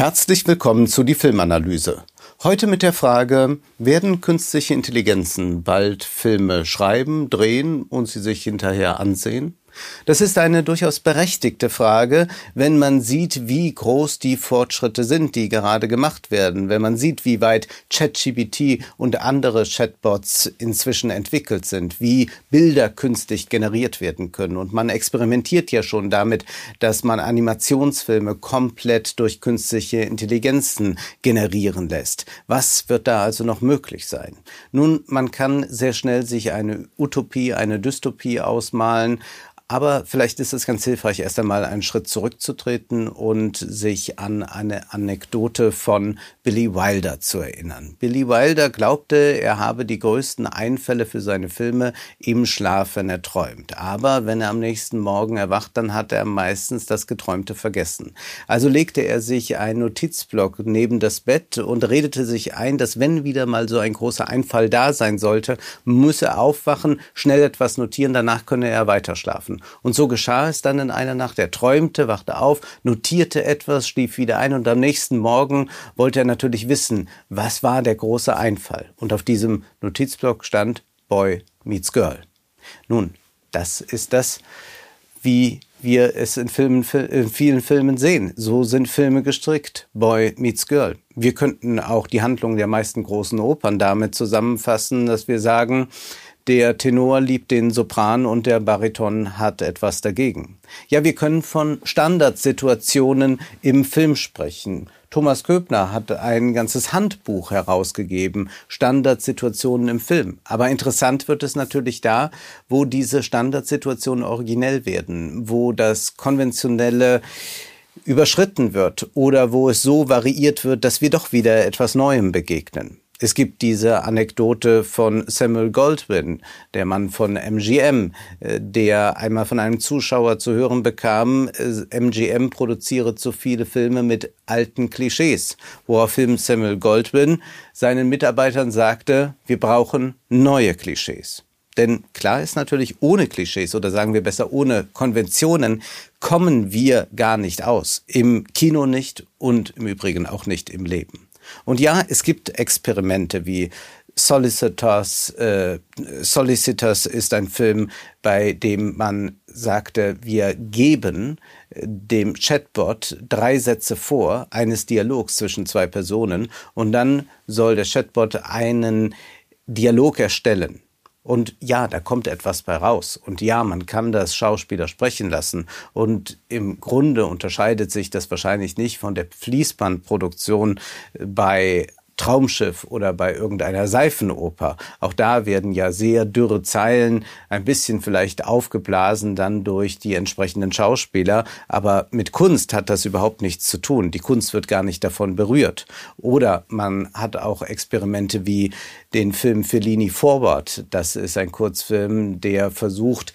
Herzlich willkommen zu die Filmanalyse. Heute mit der Frage, werden künstliche Intelligenzen bald Filme schreiben, drehen und sie sich hinterher ansehen? Das ist eine durchaus berechtigte Frage, wenn man sieht, wie groß die Fortschritte sind, die gerade gemacht werden, wenn man sieht, wie weit ChatGPT und andere Chatbots inzwischen entwickelt sind, wie Bilder künstlich generiert werden können. Und man experimentiert ja schon damit, dass man Animationsfilme komplett durch künstliche Intelligenzen generieren lässt. Was wird da also noch möglich sein? Nun, man kann sehr schnell sich eine Utopie, eine Dystopie ausmalen, aber vielleicht ist es ganz hilfreich, erst einmal einen Schritt zurückzutreten und sich an eine Anekdote von Billy Wilder zu erinnern. Billy Wilder glaubte, er habe die größten Einfälle für seine Filme im Schlaf, wenn er träumt. Aber wenn er am nächsten Morgen erwacht, dann hat er meistens das Geträumte vergessen. Also legte er sich einen Notizblock neben das Bett und redete sich ein, dass wenn wieder mal so ein großer Einfall da sein sollte, müsse aufwachen, schnell etwas notieren, danach könne er weiter Und so geschah es dann in einer Nacht. Er träumte, wachte auf, notierte etwas, schlief wieder ein und am nächsten Morgen wollte er natürlich wissen, was war der große Einfall. Und auf diesem Notizblock stand Boy meets Girl. Nun, das ist das, wie wir es in, Filmen, in vielen Filmen sehen. So sind Filme gestrickt. Boy meets Girl. Wir könnten auch die Handlung der meisten großen Opern damit zusammenfassen, dass wir sagen, der Tenor liebt den Sopran und der Bariton hat etwas dagegen. Ja, wir können von Standardsituationen im Film sprechen. Thomas Köbner hat ein ganzes Handbuch herausgegeben, Standardsituationen im Film. Aber interessant wird es natürlich da, wo diese Standardsituationen originell werden, wo das konventionelle überschritten wird oder wo es so variiert wird, dass wir doch wieder etwas Neuem begegnen. Es gibt diese Anekdote von Samuel Goldwyn, der Mann von MGM, äh, der einmal von einem Zuschauer zu hören bekam, MGM äh, produziere zu viele Filme mit alten Klischees, woraufhin Samuel Goldwyn seinen Mitarbeitern sagte, wir brauchen neue Klischees. Denn klar ist natürlich, ohne Klischees oder sagen wir besser ohne Konventionen kommen wir gar nicht aus. Im Kino nicht und im Übrigen auch nicht im Leben. Und ja, es gibt Experimente wie Solicitors. Äh, Solicitors ist ein Film, bei dem man sagte, wir geben äh, dem Chatbot drei Sätze vor, eines Dialogs zwischen zwei Personen, und dann soll der Chatbot einen Dialog erstellen. Und ja, da kommt etwas bei raus. Und ja, man kann das Schauspieler sprechen lassen. Und im Grunde unterscheidet sich das wahrscheinlich nicht von der Fließbandproduktion bei Traumschiff oder bei irgendeiner Seifenoper. Auch da werden ja sehr dürre Zeilen, ein bisschen vielleicht aufgeblasen dann durch die entsprechenden Schauspieler. Aber mit Kunst hat das überhaupt nichts zu tun. Die Kunst wird gar nicht davon berührt. Oder man hat auch Experimente wie den Film Fellini Forward. Das ist ein Kurzfilm, der versucht,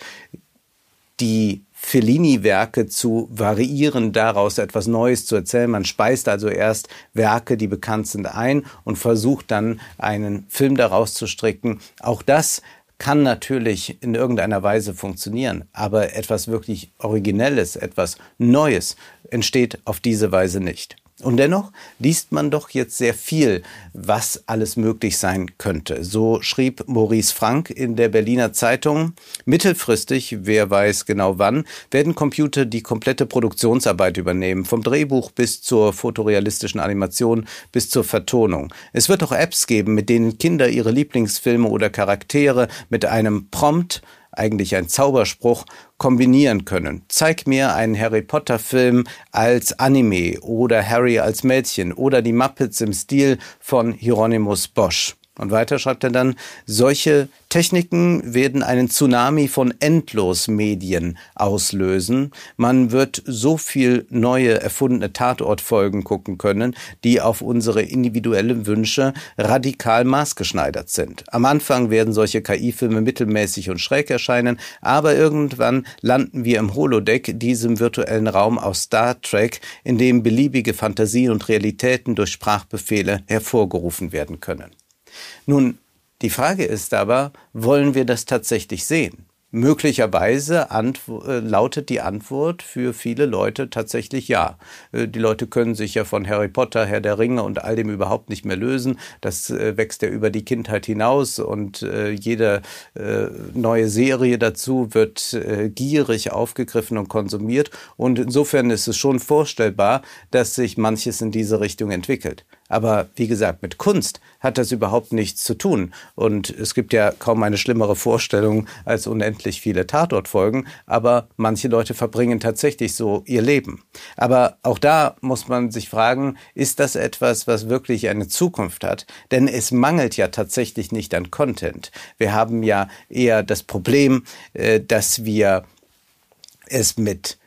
die Fellini-Werke zu variieren, daraus etwas Neues zu erzählen. Man speist also erst Werke, die bekannt sind, ein und versucht dann einen Film daraus zu stricken. Auch das kann natürlich in irgendeiner Weise funktionieren, aber etwas wirklich Originelles, etwas Neues entsteht auf diese Weise nicht. Und dennoch liest man doch jetzt sehr viel, was alles möglich sein könnte. So schrieb Maurice Frank in der Berliner Zeitung, mittelfristig, wer weiß genau wann, werden Computer die komplette Produktionsarbeit übernehmen, vom Drehbuch bis zur fotorealistischen Animation bis zur Vertonung. Es wird auch Apps geben, mit denen Kinder ihre Lieblingsfilme oder Charaktere mit einem Prompt eigentlich ein Zauberspruch, kombinieren können. Zeig mir einen Harry Potter Film als Anime oder Harry als Mädchen oder die Muppets im Stil von Hieronymus Bosch. Und weiter schreibt er dann, solche Techniken werden einen Tsunami von Endlosmedien auslösen. Man wird so viel neue erfundene Tatortfolgen gucken können, die auf unsere individuellen Wünsche radikal maßgeschneidert sind. Am Anfang werden solche KI-Filme mittelmäßig und schräg erscheinen, aber irgendwann landen wir im Holodeck, diesem virtuellen Raum aus Star Trek, in dem beliebige Fantasien und Realitäten durch Sprachbefehle hervorgerufen werden können. Nun, die Frage ist aber, wollen wir das tatsächlich sehen? möglicherweise äh, lautet die Antwort für viele Leute tatsächlich ja. Äh, die Leute können sich ja von Harry Potter, Herr der Ringe und all dem überhaupt nicht mehr lösen. Das äh, wächst ja über die Kindheit hinaus und jede neue Serie dazu wird gierig aufgegriffen und konsumiert. Und insofern ist es schon vorstellbar, dass sich manches in diese Richtung entwickelt. Aber wie gesagt, mit Kunst hat das überhaupt nichts zu tun. Und es gibt ja kaum eine schlimmere Vorstellung als unendlich viele Tatortfolgen. Aber manche Leute verbringen tatsächlich so ihr Leben. Aber auch da muss man sich fragen, ist das etwas, was wirklich eine Zukunft hat? Denn es mangelt ja tatsächlich nicht an Content. Wir haben ja eher das Problem, äh, dass wir es mit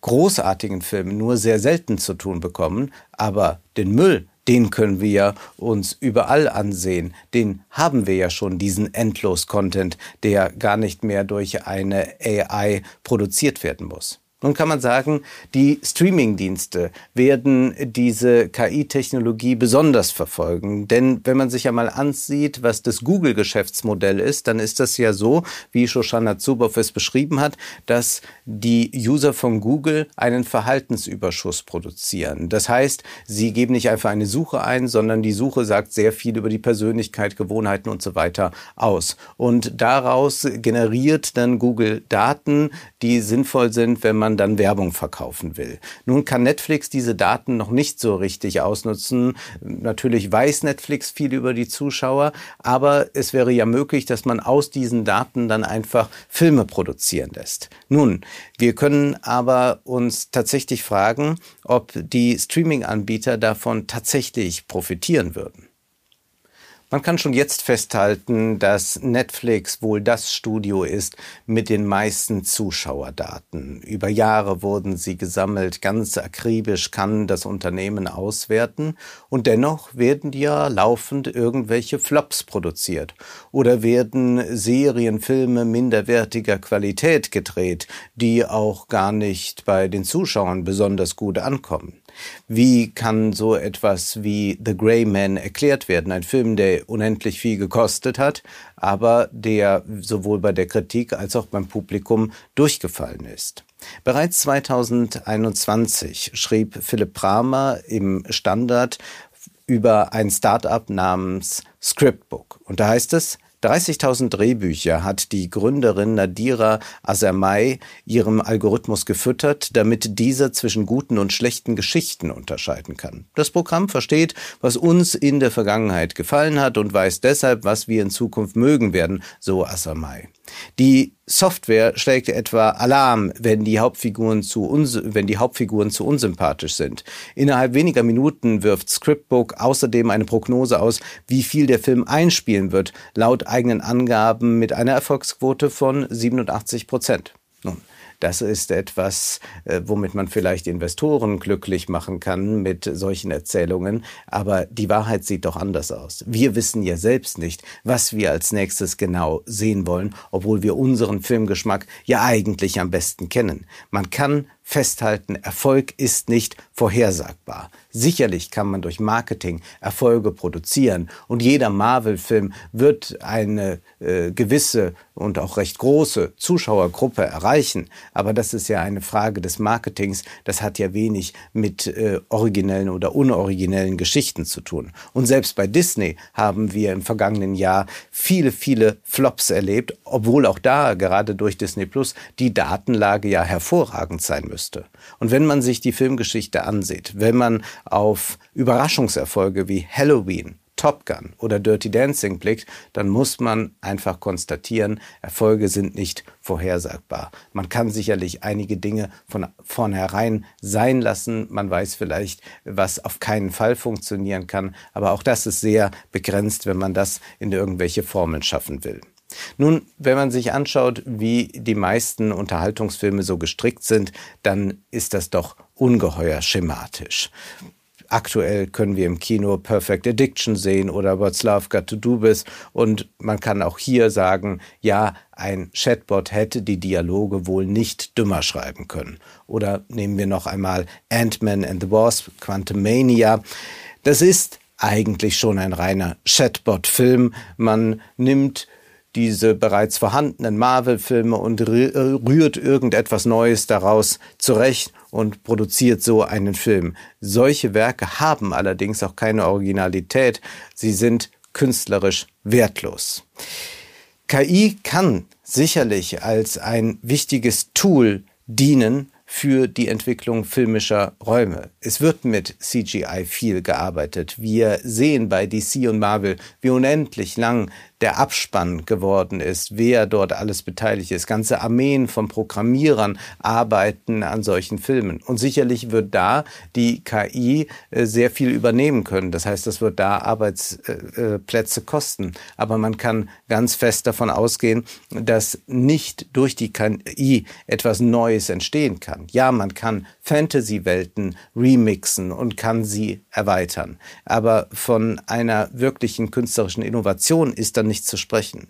großartigen Filmen nur sehr selten zu tun bekommen, aber den Müll, den können wir uns überall ansehen. Den haben wir ja schon, diesen Endlos-Content, der gar nicht mehr durch eine AI produziert werden muss. Nun kann man sagen, die Streaming-Dienste werden diese KI-Technologie besonders verfolgen. Denn wenn man sich einmal ansieht, was das Google-Geschäftsmodell ist, dann ist das ja so, wie Shoshana Zuboff es beschrieben hat, dass die User von Google einen Verhaltensüberschuss produzieren. Das heißt, sie geben nicht einfach eine Suche ein, sondern die Suche sagt sehr viel über die Persönlichkeit, Gewohnheiten und so weiter aus. Und daraus generiert dann Google Daten, die sinnvoll sind, wenn man man dann Werbung verkaufen will. Nun kann Netflix diese Daten noch nicht so richtig ausnutzen. Natürlich weiß Netflix viel über die Zuschauer, aber es wäre ja möglich, dass man aus diesen Daten dann einfach Filme produzieren lässt. Nun, wir können aber uns tatsächlich fragen, ob die Streaming-Anbieter davon tatsächlich profitieren würden. Man kann schon jetzt festhalten, dass Netflix wohl das Studio ist mit den meisten Zuschauerdaten. Über Jahre wurden sie gesammelt, ganz akribisch kann das Unternehmen auswerten und dennoch werden ja laufend irgendwelche Flops produziert oder werden Serienfilme minderwertiger Qualität gedreht, die auch gar nicht bei den Zuschauern besonders gut ankommen. Wie kann so etwas wie The Grey Man erklärt werden? Ein Film, der unendlich viel gekostet hat, aber der sowohl bei der Kritik als auch beim Publikum durchgefallen ist. Bereits 2021 schrieb Philipp Pramer im Standard über ein Startup namens Scriptbook. Und da heißt es, 30.000 Drehbücher hat die Gründerin Nadira Azermai ihrem Algorithmus gefüttert, damit dieser zwischen guten und schlechten Geschichten unterscheiden kann. Das Programm versteht, was uns in der Vergangenheit gefallen hat und weiß deshalb, was wir in Zukunft mögen werden, so Azermai. Die Software schlägt etwa Alarm, wenn die Hauptfiguren zu, wenn die Hauptfiguren zu unsympathisch sind. Innerhalb weniger Minuten wirft Scriptbook außerdem eine Prognose aus, wie viel der Film einspielen wird, laut eigenen Angaben mit einer Erfolgsquote von 87 Prozent. Nun, das ist etwas, äh, womit man vielleicht Investoren glücklich machen kann mit solchen Erzählungen. Aber die Wahrheit sieht doch anders aus. Wir wissen ja selbst nicht, was wir als nächstes genau sehen wollen, obwohl wir unseren Filmgeschmack ja eigentlich am besten kennen. Man kann festhalten, Erfolg ist nicht vorhersagbar. Sicherlich kann man durch Marketing Erfolge produzieren und jeder Marvel-Film wird eine äh, gewisse und auch recht große Zuschauergruppe erreichen. Aber das ist ja eine Frage des Marketings. Das hat ja wenig mit äh, originellen oder unoriginellen Geschichten zu tun. Und selbst bei Disney haben wir im vergangenen Jahr viele, viele Flops erlebt, obwohl auch da gerade durch Disney Plus die Datenlage ja hervorragend sein müsste. Und wenn man sich die Filmgeschichte ansieht, wenn man auf Überraschungserfolge wie Halloween, Top Gun oder Dirty Dancing blickt, dann muss man einfach konstatieren, Erfolge sind nicht vorhersagbar. Man kann sicherlich einige Dinge von vornherein sein lassen. Man weiß vielleicht, was auf keinen Fall funktionieren kann. Aber auch das ist sehr begrenzt, wenn man das in irgendwelche Formeln schaffen will. Nun, wenn man sich anschaut, wie die meisten Unterhaltungsfilme so gestrickt sind, dann ist das doch ungeheuer schematisch. Aktuell können wir im Kino Perfect Addiction sehen oder What's Love Got to Do With und man kann auch hier sagen, ja, ein Chatbot hätte die Dialoge wohl nicht dümmer schreiben können. Oder nehmen wir noch einmal Ant-Man and the Wasp, Quantumania. Das ist eigentlich schon ein reiner Chatbot-Film. Man nimmt diese bereits vorhandenen Marvel-Filme und rührt irgendetwas Neues daraus zurecht und produziert so einen Film. Solche Werke haben allerdings auch keine Originalität. Sie sind künstlerisch wertlos. KI kann sicherlich als ein wichtiges Tool dienen, für die Entwicklung filmischer Räume. Es wird mit CGI viel gearbeitet. Wir sehen bei DC und Marvel, wie unendlich lang der Abspann geworden ist, wer dort alles beteiligt ist. Ganze Armeen von Programmierern arbeiten an solchen Filmen. Und sicherlich wird da die KI äh, sehr viel übernehmen können. Das heißt, das wird da Arbeitsplätze kosten. Aber man kann ganz fest davon ausgehen, dass nicht durch die KI etwas Neues entstehen kann. Ja, man kann Fantasy-Welten remixen und kann sie erweitern. Aber von einer wirklichen künstlerischen Innovation ist dann nicht zu sprechen.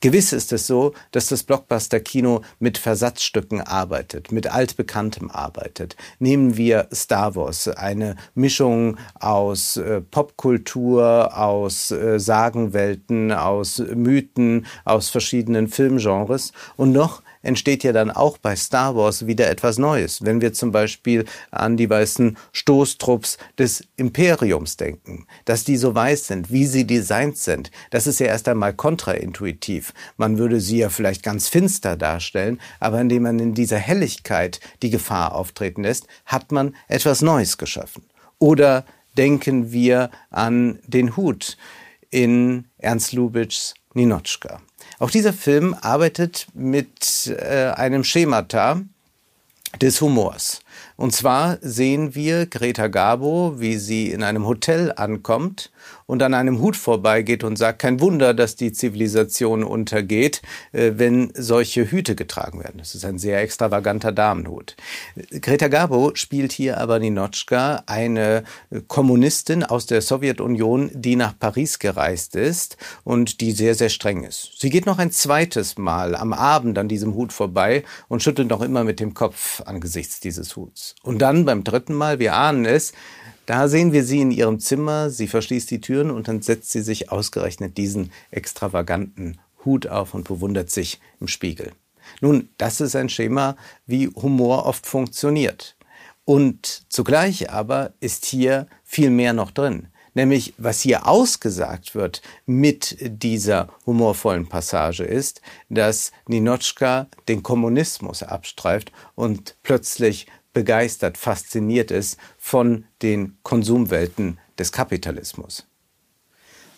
Gewiss ist es so, dass das Blockbuster-Kino mit Versatzstücken arbeitet, mit altbekanntem arbeitet. Nehmen wir Star Wars, eine Mischung aus äh, Popkultur, aus äh, Sagenwelten, aus Mythen, aus verschiedenen Filmgenres und noch entsteht ja dann auch bei Star Wars wieder etwas Neues. Wenn wir zum Beispiel an die weißen Stoßtrupps des Imperiums denken, dass die so weiß sind, wie sie designt sind, das ist ja erst einmal kontraintuitiv. Man würde sie ja vielleicht ganz finster darstellen, aber indem man in dieser Helligkeit die Gefahr auftreten lässt, hat man etwas Neues geschaffen. Oder denken wir an den Hut in Ernst Lubitschs Ninotchka. Auch dieser Film arbeitet mit äh, einem Schemata des Humors. Und zwar sehen wir Greta Garbo, wie sie in einem Hotel ankommt und an einem Hut vorbeigeht und sagt, kein Wunder, dass die Zivilisation untergeht, äh, wenn solche Hüte getragen werden. Das ist ein sehr extravaganter Damenhut. Greta Garbo spielt hier aber Ninotchka, eine Kommunistin aus der Sowjetunion, die nach Paris gereist ist und die sehr, sehr streng ist. Sie geht noch ein zweites Mal am Abend an diesem Hut vorbei und schüttelt noch immer mit dem Kopf angesichts dieses Huts. Und dann beim dritten Mal, wir ahnen es, da sehen wir sie in ihrem Zimmer, sie verschließt die Türen und dann setzt sie sich ausgerechnet diesen extravaganten Hut auf und bewundert sich im Spiegel. Nun, das ist ein Schema, wie Humor oft funktioniert. Und zugleich aber ist hier viel mehr noch drin. Nämlich, was hier ausgesagt wird mit dieser humorvollen Passage ist, dass Ninotchka den Kommunismus abstreift und plötzlich begeistert, fasziniert ist von den Konsumwelten des Kapitalismus.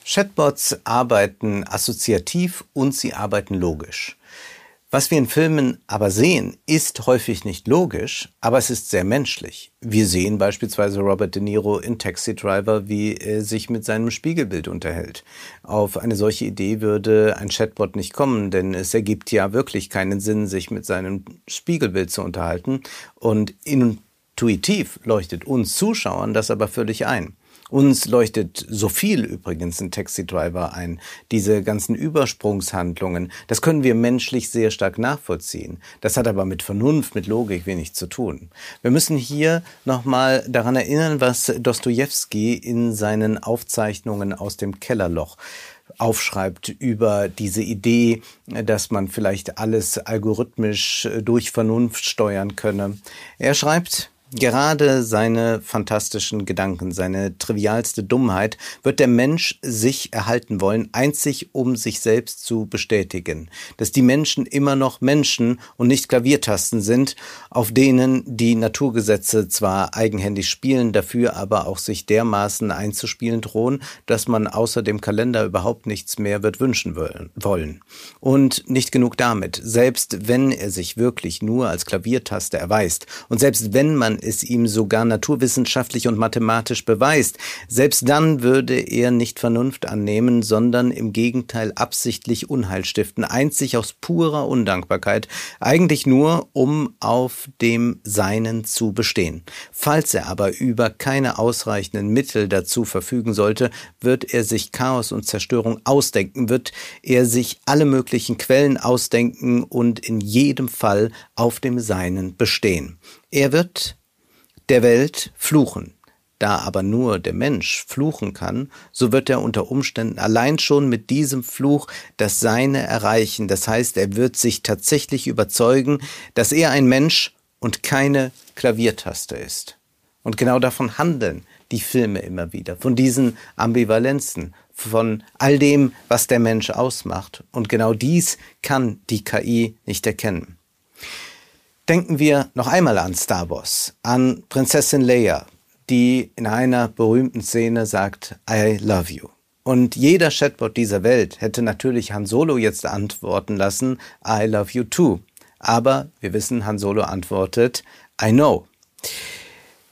Chatbots arbeiten assoziativ und sie arbeiten logisch. Was wir in Filmen aber sehen, ist häufig nicht logisch, aber es ist sehr menschlich. Wir sehen beispielsweise Robert De Niro in Taxi Driver, wie er sich mit seinem Spiegelbild unterhält. Auf eine solche Idee würde ein Chatbot nicht kommen, denn es ergibt ja wirklich keinen Sinn, sich mit seinem Spiegelbild zu unterhalten. Und intuitiv leuchtet uns Zuschauern das aber völlig ein. Uns leuchtet so viel übrigens in Taxi Driver ein. Diese ganzen Übersprungshandlungen, das können wir menschlich sehr stark nachvollziehen. Das hat aber mit Vernunft, mit Logik wenig zu tun. Wir müssen hier nochmal daran erinnern, was Dostoevsky in seinen Aufzeichnungen aus dem Kellerloch aufschreibt über diese Idee, dass man vielleicht alles algorithmisch durch Vernunft steuern könne. Er schreibt, Gerade seine fantastischen Gedanken, seine trivialste Dummheit wird der Mensch sich erhalten wollen, einzig um sich selbst zu bestätigen. Dass die Menschen immer noch Menschen und nicht Klaviertasten sind, auf denen die Naturgesetze zwar eigenhändig spielen, dafür aber auch sich dermaßen einzuspielen drohen, dass man außer dem Kalender überhaupt nichts mehr wird wünschen wollen. Und nicht genug damit. Selbst wenn er sich wirklich nur als Klaviertaste erweist und selbst wenn man es ihm sogar naturwissenschaftlich und mathematisch beweist, selbst dann würde er nicht Vernunft annehmen, sondern im Gegenteil absichtlich Unheil stiften, einzig aus purer Undankbarkeit, eigentlich nur, um auf dem Seinen zu bestehen. Falls er aber über keine ausreichenden Mittel dazu verfügen sollte, wird er sich Chaos und Zerstörung ausdenken, wird er sich alle möglichen Quellen ausdenken und in jedem Fall auf dem Seinen bestehen. Er wird der Welt fluchen. da aber nur der Mensch fluchen kann, so wird er unter Umständen allein schon mit diesem Fluch das Seine erreichen. Das heißt, er wird sich tatsächlich überzeugen, dass er ein Mensch und keine Klaviertaste ist. Und genau davon handeln die Filme immer wieder, von diesen Ambivalenzen, von all dem, was der Mensch ausmacht. Und genau dies kann die KI nicht erkennen. Denken wir noch einmal an Star Wars, an Prinzessin Leia, die in einer berühmten Szene sagt, I love you. Und jeder Chatbot dieser Welt hätte natürlich Han Solo jetzt antworten lassen, I love you too. Aber wir wissen, Han Solo antwortet, I know.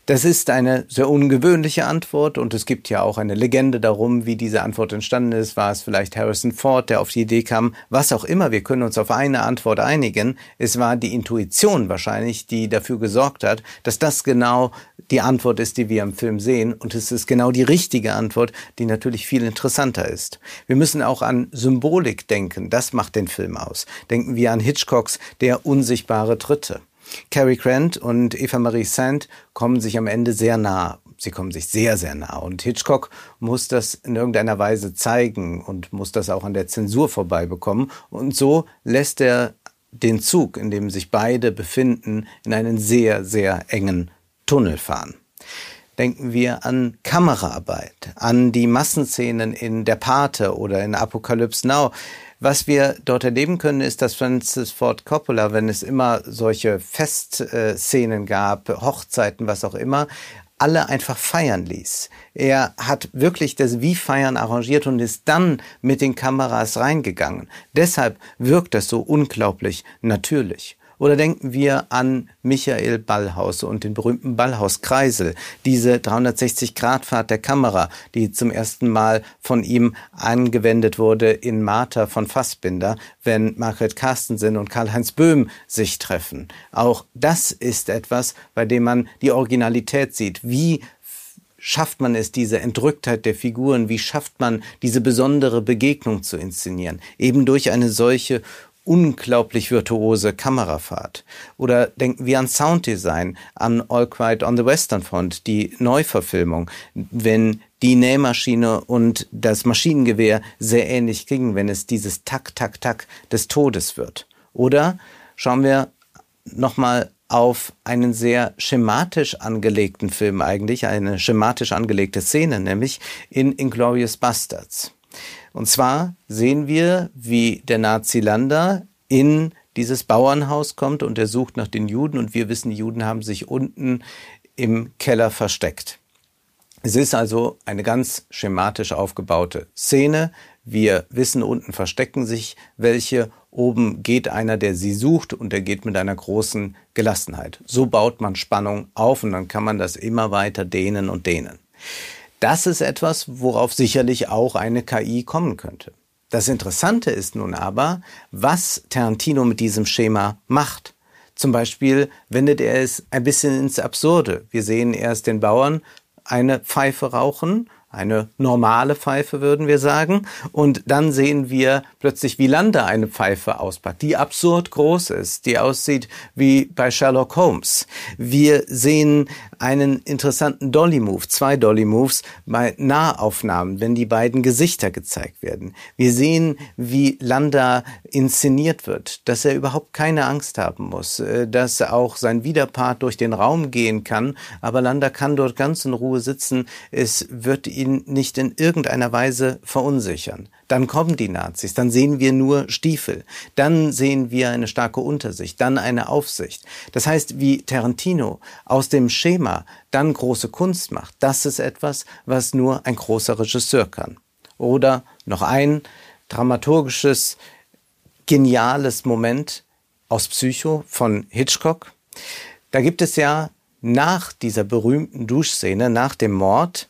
Das ist eine sehr ungewöhnliche Antwort und es gibt ja auch eine Legende darum, wie diese Antwort entstanden ist. War es vielleicht Harrison Ford, der auf die Idee kam? Was auch immer, wir können uns auf eine Antwort einigen. Es war die Intuition wahrscheinlich, die dafür gesorgt hat, dass das genau die Antwort ist, die wir im Film sehen. Und es ist genau die richtige Antwort, die natürlich viel interessanter ist. Wir müssen auch an Symbolik denken. Das macht den Film aus. Denken wir an Hitchcocks Der unsichtbare Dritte. Cary Grant und Eva Marie Saint kommen sich am Ende sehr nah. Sie kommen sich sehr, sehr nah. Und Hitchcock muss das in irgendeiner Weise zeigen und muss das auch an der Zensur vorbeibekommen. Und so lässt er den Zug, in dem sich beide befinden, in einen sehr, sehr engen Tunnel fahren. Denken wir an Kameraarbeit, an die Massenszenen in Der Pate oder in Apocalypse Now. Was wir dort erleben können, ist, dass Francis Ford Coppola, wenn es immer solche Festszenen gab, Hochzeiten, was auch immer, alle einfach feiern ließ. Er hat wirklich das Wie feiern arrangiert und ist dann mit den Kameras reingegangen. Deshalb wirkt das so unglaublich natürlich. Oder denken wir an Michael Ballhaus und den berühmten Ballhauskreisel, diese 360-Grad-Fahrt der Kamera, die zum ersten Mal von ihm angewendet wurde in Martha von Fassbinder, wenn Margret Carstensen und Karl-Heinz Böhm sich treffen. Auch das ist etwas, bei dem man die Originalität sieht. Wie schafft man es, diese Entrücktheit der Figuren, wie schafft man diese besondere Begegnung zu inszenieren? Eben durch eine solche unglaublich virtuose Kamerafahrt. Oder denken wir an Sounddesign, an All Quiet on the Western Front, die Neuverfilmung, wenn die Nähmaschine und das Maschinengewehr sehr ähnlich klingen, wenn es dieses Tak, Tak, Tak des Todes wird. Oder schauen wir nochmal auf einen sehr schematisch angelegten Film eigentlich, eine schematisch angelegte Szene, nämlich in Inglorious Bastards. Und zwar sehen wir, wie der Nazi Lander in dieses Bauernhaus kommt und er sucht nach den Juden und wir wissen, die Juden haben sich unten im Keller versteckt. Es ist also eine ganz schematisch aufgebaute Szene. Wir wissen, unten verstecken sich welche, oben geht einer, der sie sucht und er geht mit einer großen Gelassenheit. So baut man Spannung auf und dann kann man das immer weiter dehnen und dehnen. Das ist etwas, worauf sicherlich auch eine KI kommen könnte. Das Interessante ist nun aber, was Tarantino mit diesem Schema macht. Zum Beispiel wendet er es ein bisschen ins Absurde. Wir sehen erst den Bauern eine Pfeife rauchen eine normale Pfeife, würden wir sagen. Und dann sehen wir plötzlich, wie Landa eine Pfeife auspackt, die absurd groß ist, die aussieht wie bei Sherlock Holmes. Wir sehen einen interessanten Dolly-Move, zwei Dolly-Moves bei Nahaufnahmen, wenn die beiden Gesichter gezeigt werden. Wir sehen, wie Landa inszeniert wird, dass er überhaupt keine Angst haben muss, äh, dass auch sein Widerpart durch den Raum gehen kann, aber Landa kann dort ganz in Ruhe sitzen. Es wird ihn nicht in irgendeiner Weise verunsichern. Dann kommen die Nazis, dann sehen wir nur Stiefel, dann sehen wir eine starke Untersicht, dann eine Aufsicht. Das heißt, wie Tarantino aus dem Schema dann große Kunst macht, das ist etwas, was nur ein großer Regisseur kann. Oder noch ein dramaturgisches, geniales Moment aus Psycho von Hitchcock. Da gibt es ja nach dieser berühmten Duschszene, nach dem Mord,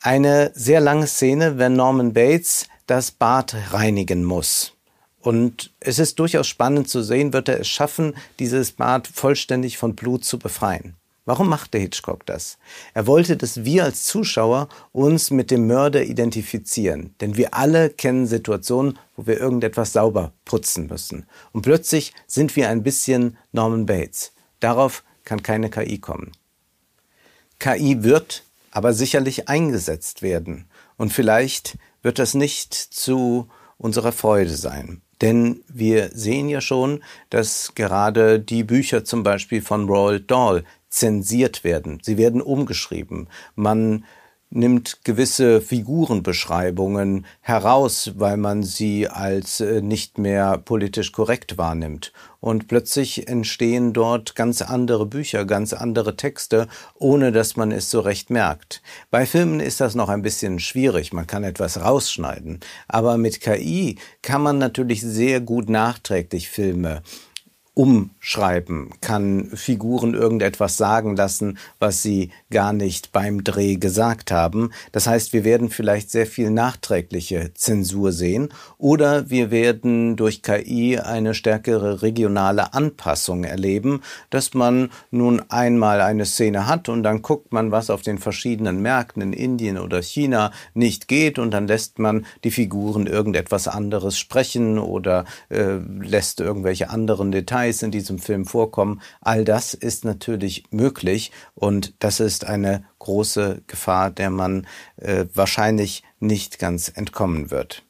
eine sehr lange Szene, wenn Norman Bates das Bad reinigen muss. Und es ist durchaus spannend zu sehen, wird er es schaffen, dieses Bad vollständig von Blut zu befreien. Warum machte Hitchcock das? Er wollte, dass wir als Zuschauer uns mit dem Mörder identifizieren. Denn wir alle kennen Situationen, wo wir irgendetwas sauber putzen müssen. Und plötzlich sind wir ein bisschen Norman Bates. Darauf kann keine KI kommen. KI wird aber sicherlich eingesetzt werden. Und vielleicht wird das nicht zu unserer Freude sein. Denn wir sehen ja schon, dass gerade die Bücher zum Beispiel von Roald Dahl zensiert werden. Sie werden umgeschrieben. Man nimmt gewisse Figurenbeschreibungen heraus, weil man sie als äh, nicht mehr politisch korrekt wahrnimmt. Und plötzlich entstehen dort ganz andere Bücher, ganz andere Texte, ohne dass man es so recht merkt. Bei Filmen ist das noch ein bisschen schwierig, man kann etwas rausschneiden. Aber mit KI kann man natürlich sehr gut nachträglich Filme umschreiben, kann Figuren irgendetwas sagen lassen, was sie gar nicht beim Dreh gesagt haben. Das heißt, wir werden vielleicht sehr viel nachträgliche Zensur sehen oder wir werden durch KI eine stärkere regionale Anpassung erleben, dass man nun einmal eine Szene hat und dann guckt man, was auf den verschiedenen Märkten in Indien oder China nicht geht und dann lässt man die Figuren irgendetwas anderes sprechen oder äh, lässt irgendwelche anderen Details Details in diesem Film vorkommen. All das ist natürlich möglich und das ist eine große Gefahr, der man äh, wahrscheinlich nicht ganz entkommen wird.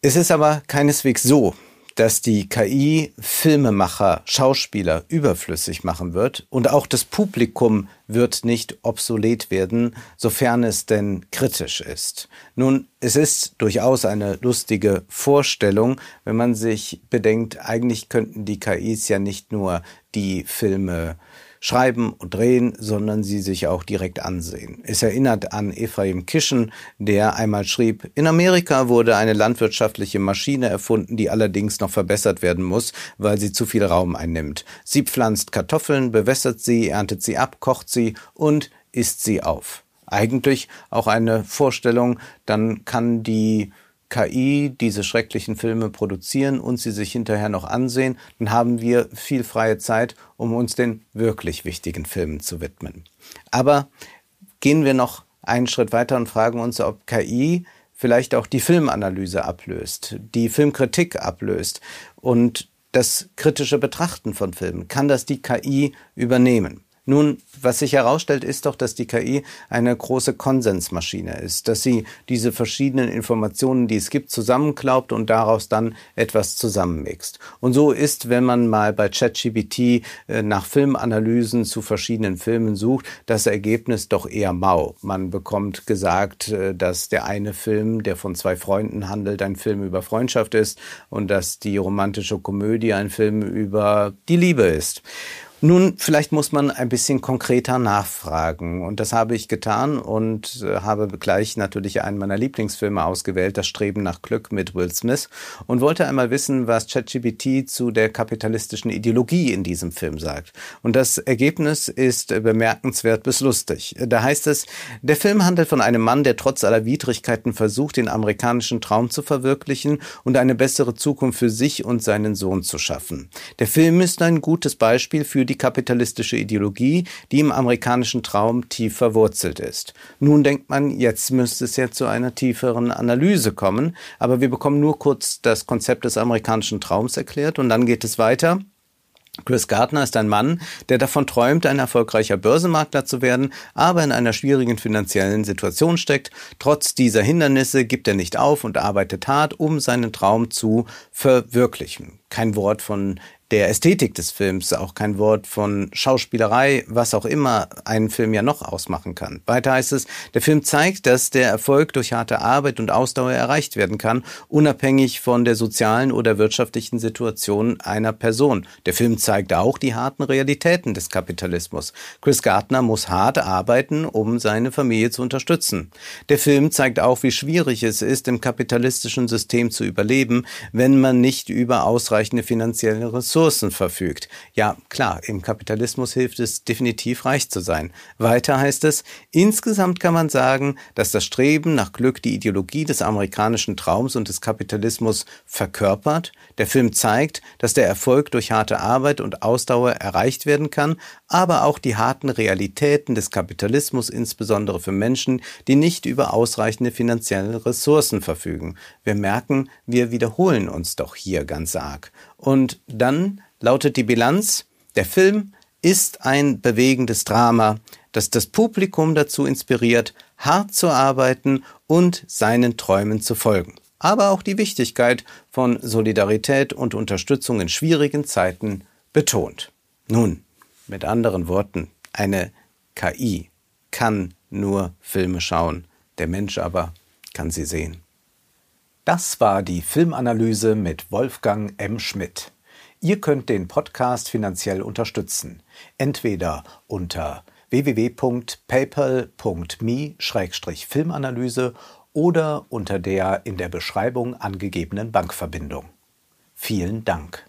Es ist aber keineswegs so, dass die KI Filmemacher, Schauspieler überflüssig machen wird und auch das Publikum wird nicht obsolet werden, sofern es denn kritisch ist. Nun, es ist durchaus eine lustige Vorstellung, wenn man sich bedenkt, eigentlich könnten die KIs ja nicht nur die Filme schreiben und drehen, sondern sie sich auch direkt ansehen. Es erinnert an Ephraim Kischen, der einmal schrieb, in Amerika wurde eine landwirtschaftliche Maschine erfunden, die allerdings noch verbessert werden muss, weil sie zu viel Raum einnimmt. Sie pflanzt Kartoffeln, bewässert sie, erntet sie ab, kocht sie und isst sie auf. Eigentlich auch eine Vorstellung, dann kann die KI diese schrecklichen Filme produzieren und sie sich hinterher noch ansehen, dann haben wir viel freie Zeit, um uns den wirklich wichtigen Filmen zu widmen. Aber gehen wir noch einen Schritt weiter und fragen uns, ob KI vielleicht auch die Filmanalyse ablöst, die Filmkritik ablöst und das kritische Betrachten von Filmen. Kann das die KI übernehmen? Nun, was sich herausstellt, ist doch, dass die KI eine große Konsensmaschine ist, dass sie diese verschiedenen Informationen, die es gibt, zusammenklaubt und daraus dann etwas zusammenmixt. Und so ist, wenn man mal bei ChatGPT äh, nach Filmanalysen zu verschiedenen Filmen sucht, das Ergebnis doch eher mau. Man bekommt gesagt, äh, dass der eine Film, der von zwei Freunden handelt, ein Film über Freundschaft ist und dass die romantische Komödie ein Film über die Liebe ist. Nun, vielleicht muss man ein bisschen konkreter nachfragen. Und das habe ich getan und äh, habe gleich natürlich einen meiner Lieblingsfilme ausgewählt, Das Streben nach Glück mit Will Smith, und wollte einmal wissen, was ChatGPT zu der kapitalistischen Ideologie in diesem Film sagt. Und das Ergebnis ist bemerkenswert bis lustig. Da heißt es, der Film handelt von einem Mann, der trotz aller Widrigkeiten versucht, den amerikanischen Traum zu verwirklichen und eine bessere Zukunft für sich und seinen Sohn zu schaffen. Der Film ist ein gutes Beispiel für die kapitalistische Ideologie, die im amerikanischen Traum tief verwurzelt ist. Nun denkt man, jetzt müsste es ja zu einer tieferen Analyse kommen, aber wir bekommen nur kurz das Konzept des amerikanischen Traums erklärt und dann geht es weiter. Chris Gardner ist ein Mann, der davon träumt, ein erfolgreicher Börsenmakler zu werden, aber in einer schwierigen finanziellen Situation steckt. Trotz dieser Hindernisse gibt er nicht auf und arbeitet hart, um seinen Traum zu verwirklichen. Kein Wort von der Ästhetik des Films, auch kein Wort von Schauspielerei, was auch immer einen Film ja noch ausmachen kann. Weiter heißt es, der Film zeigt, dass der Erfolg durch harte Arbeit und Ausdauer erreicht werden kann, unabhängig von der sozialen oder wirtschaftlichen Situation einer Person. Der Film zeigt auch die harten Realitäten des Kapitalismus. Chris Gardner muss hart arbeiten, um seine Familie zu unterstützen. Der Film zeigt auch, wie schwierig es ist, im kapitalistischen System zu überleben, wenn man nicht über ausreichende finanzielle Ressourcen Ressourcen verfügt. Ja, klar, im Kapitalismus hilft es definitiv reich zu sein. Weiter heißt es, insgesamt kann man sagen, dass das Streben nach Glück die Ideologie des amerikanischen Traums und des Kapitalismus verkörpert. Der Film zeigt, dass der Erfolg durch harte Arbeit und Ausdauer erreicht werden kann, aber auch die harten Realitäten des Kapitalismus, insbesondere für Menschen, die nicht über ausreichende finanzielle Ressourcen verfügen. Wir merken, wir wiederholen uns doch hier ganz arg. Und dann lautet die Bilanz, der Film ist ein bewegendes Drama, das das Publikum dazu inspiriert, hart zu arbeiten und seinen Träumen zu folgen. Aber auch die Wichtigkeit von Solidarität und Unterstützung in schwierigen Zeiten betont. Nun, mit anderen Worten, eine KI kann nur Filme schauen, der Mensch aber kann sie sehen. Das war die Filmanalyse mit Wolfgang M. Schmidt. Ihr könnt den Podcast finanziell unterstützen, entweder unter www.paypal.me-filmanalyse oder unter der in der Beschreibung angegebenen Bankverbindung. Vielen Dank.